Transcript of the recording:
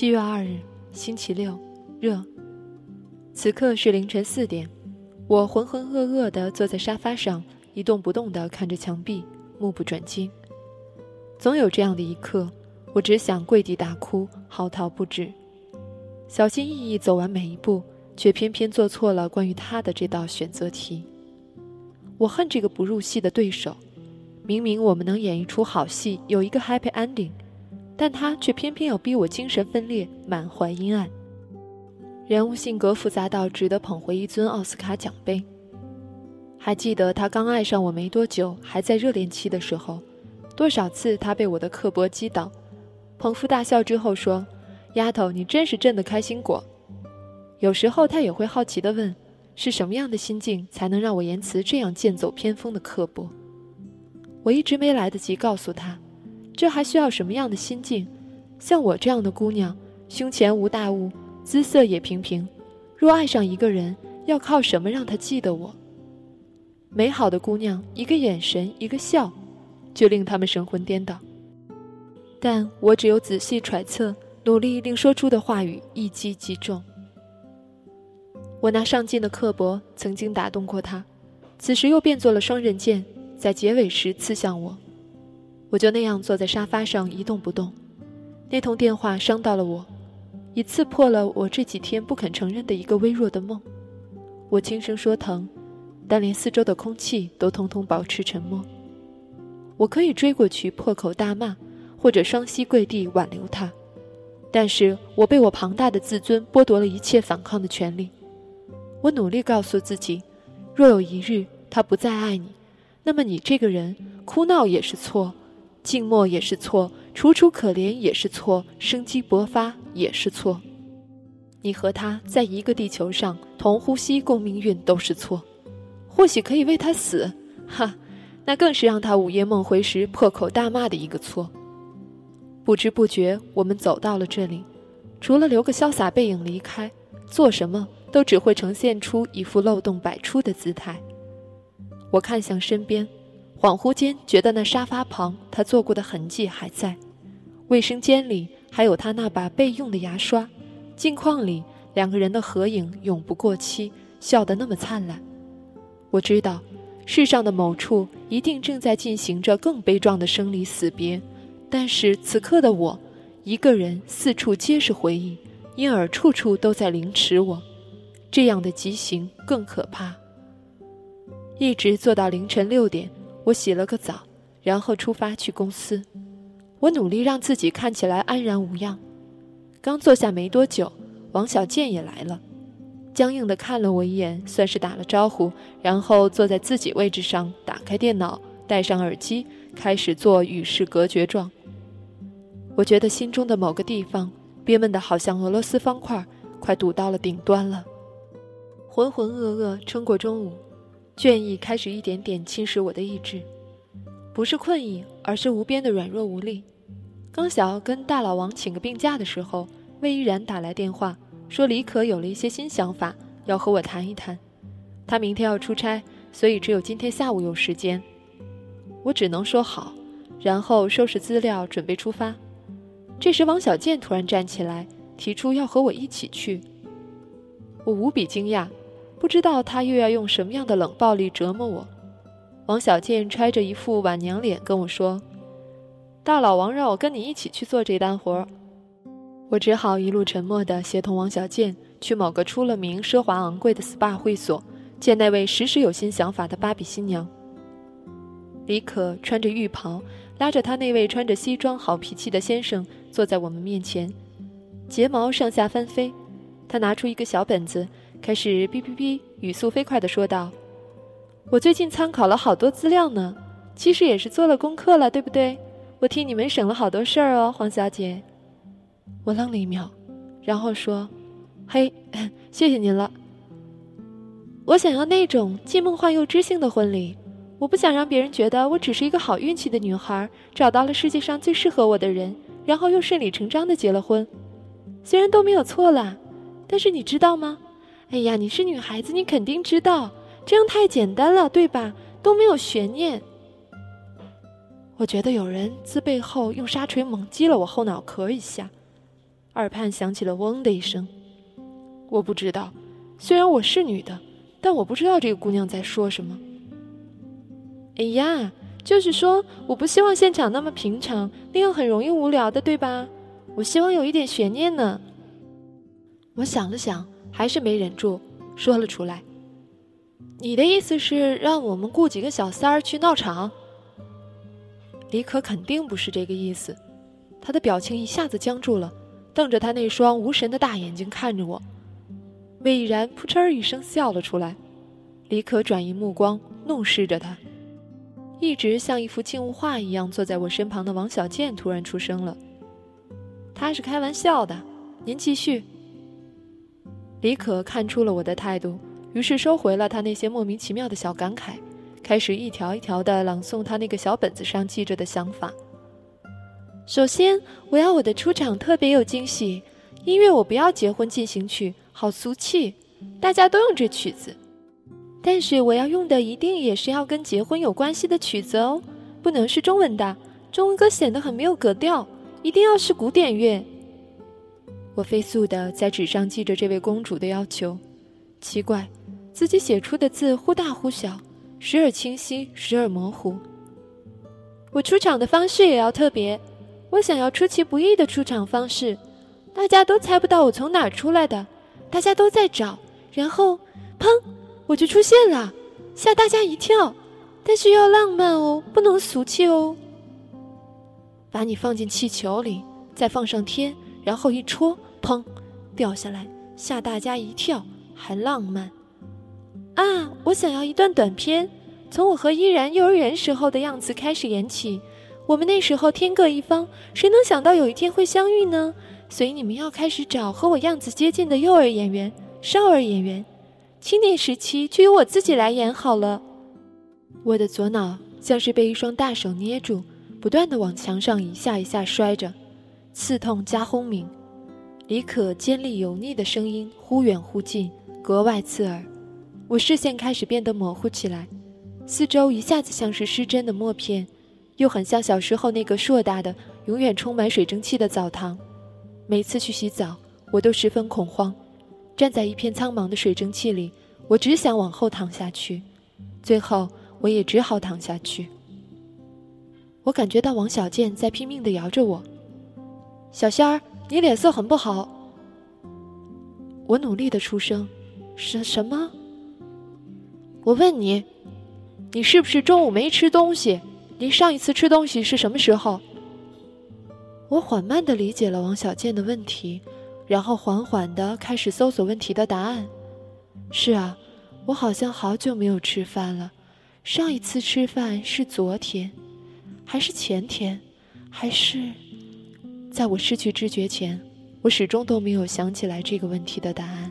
七月二日，星期六，热。此刻是凌晨四点，我浑浑噩噩地坐在沙发上，一动不动地看着墙壁，目不转睛。总有这样的一刻，我只想跪地大哭，嚎啕不止。小心翼翼走完每一步，却偏偏做错了关于他的这道选择题。我恨这个不入戏的对手，明明我们能演一出好戏，有一个 happy ending。但他却偏偏要逼我精神分裂，满怀阴暗。人物性格复杂到值得捧回一尊奥斯卡奖杯。还记得他刚爱上我没多久，还在热恋期的时候，多少次他被我的刻薄击倒，捧腹大笑之后说：“丫头，你真是朕的开心果。”有时候他也会好奇地问：“是什么样的心境才能让我言辞这样剑走偏锋的刻薄？”我一直没来得及告诉他。这还需要什么样的心境？像我这样的姑娘，胸前无大物，姿色也平平，若爱上一个人，要靠什么让他记得我？美好的姑娘，一个眼神，一个笑，就令他们神魂颠倒。但我只有仔细揣测，努力令说出的话语一击即中。我那上进的刻薄曾经打动过他，此时又变作了双刃剑，在结尾时刺向我。我就那样坐在沙发上一动不动，那通电话伤到了我，也刺破了我这几天不肯承认的一个微弱的梦。我轻声说疼，但连四周的空气都通通保持沉默。我可以追过去破口大骂，或者双膝跪地挽留他，但是我被我庞大的自尊剥夺了一切反抗的权利。我努力告诉自己，若有一日他不再爱你，那么你这个人哭闹也是错。静默也是错，楚楚可怜也是错，生机勃发也是错。你和他在一个地球上，同呼吸共命运都是错。或许可以为他死，哈，那更是让他午夜梦回时破口大骂的一个错。不知不觉，我们走到了这里，除了留个潇洒背影离开，做什么都只会呈现出一副漏洞百出的姿态。我看向身边。恍惚间，觉得那沙发旁他坐过的痕迹还在，卫生间里还有他那把备用的牙刷，镜框里两个人的合影永不过期，笑得那么灿烂。我知道，世上的某处一定正在进行着更悲壮的生离死别，但是此刻的我，一个人四处皆是回忆，因而处处都在凌迟我，这样的极刑更可怕。一直坐到凌晨六点。我洗了个澡，然后出发去公司。我努力让自己看起来安然无恙。刚坐下没多久，王小贱也来了，僵硬的看了我一眼，算是打了招呼，然后坐在自己位置上，打开电脑，戴上耳机，开始做与世隔绝状。我觉得心中的某个地方憋闷得好像俄罗斯方块，快堵到了顶端了。浑浑噩噩撑过中午。倦意开始一点点侵蚀我的意志，不是困意，而是无边的软弱无力。刚想要跟大老王请个病假的时候，魏依然打来电话，说李可有了一些新想法，要和我谈一谈。他明天要出差，所以只有今天下午有时间。我只能说好，然后收拾资料准备出发。这时，王小贱突然站起来，提出要和我一起去。我无比惊讶。不知道他又要用什么样的冷暴力折磨我。王小贱揣着一副晚娘脸跟我说：“大老王让我跟你一起去做这单活。”我只好一路沉默地协同王小贱去某个出了名奢华昂贵的 SPA 会所，见那位时时有新想法的芭比新娘。李可穿着浴袍，拉着他那位穿着西装好脾气的先生坐在我们面前，睫毛上下翻飞。他拿出一个小本子。开始哔哔哔，语速飞快地说道：“我最近参考了好多资料呢，其实也是做了功课了，对不对？我替你们省了好多事儿哦，黄小姐。”我愣了一秒，然后说：“嘿，谢谢您了。我想要那种既梦幻又知性的婚礼，我不想让别人觉得我只是一个好运气的女孩，找到了世界上最适合我的人，然后又顺理成章的结了婚。虽然都没有错啦，但是你知道吗？”哎呀，你是女孩子，你肯定知道，这样太简单了，对吧？都没有悬念。我觉得有人自背后用沙锤猛击了我后脑壳一下，耳畔响起了“嗡”的一声。我不知道，虽然我是女的，但我不知道这个姑娘在说什么。哎呀，就是说，我不希望现场那么平常，那样很容易无聊的，对吧？我希望有一点悬念呢。我想了想，还是没忍住，说了出来：“你的意思是让我们雇几个小三儿去闹场？”李可肯定不是这个意思，他的表情一下子僵住了，瞪着他那双无神的大眼睛看着我。魏然扑哧一声笑了出来，李可转移目光，怒视着他。一直像一幅静物画一样坐在我身旁的王小贱突然出声了：“他是开玩笑的，您继续。”李可看出了我的态度，于是收回了他那些莫名其妙的小感慨。开始一条一条的朗诵他那个小本子上记着的想法。首先，我要我的出场特别有惊喜，音乐我不要结婚进行曲，好俗气，大家都用这曲子。但是我要用的一定也是要跟结婚有关系的曲子哦，不能是中文的，中文歌显得很没有格调，一定要是古典乐。我飞速的在纸上记着这位公主的要求，奇怪，自己写出的字忽大忽小。时而清晰，时而模糊。我出场的方式也要特别，我想要出其不意的出场方式，大家都猜不到我从哪儿出来的，大家都在找，然后，砰，我就出现了，吓大家一跳，但是要浪漫哦，不能俗气哦。把你放进气球里，再放上天，然后一戳，砰，掉下来，吓大家一跳，还浪漫。啊！我想要一段短片，从我和依然幼儿园时候的样子开始演起。我们那时候天各一方，谁能想到有一天会相遇呢？所以你们要开始找和我样子接近的幼儿演员、少儿演员。青年时期就由我自己来演好了。我的左脑像是被一双大手捏住，不断的往墙上一下一下摔着，刺痛加轰鸣。李可尖利油腻的声音忽远忽近，格外刺耳。我视线开始变得模糊起来，四周一下子像是失真的默片，又很像小时候那个硕大的、永远充满水蒸气的澡堂。每次去洗澡，我都十分恐慌。站在一片苍茫的水蒸气里，我只想往后躺下去。最后，我也只好躺下去。我感觉到王小贱在拼命地摇着我：“小仙儿，你脸色很不好。”我努力地出声：“什什么？”我问你，你是不是中午没吃东西？你上一次吃东西是什么时候？我缓慢的理解了王小贱的问题，然后缓缓的开始搜索问题的答案。是啊，我好像好久没有吃饭了。上一次吃饭是昨天，还是前天，还是……在我失去知觉前，我始终都没有想起来这个问题的答案。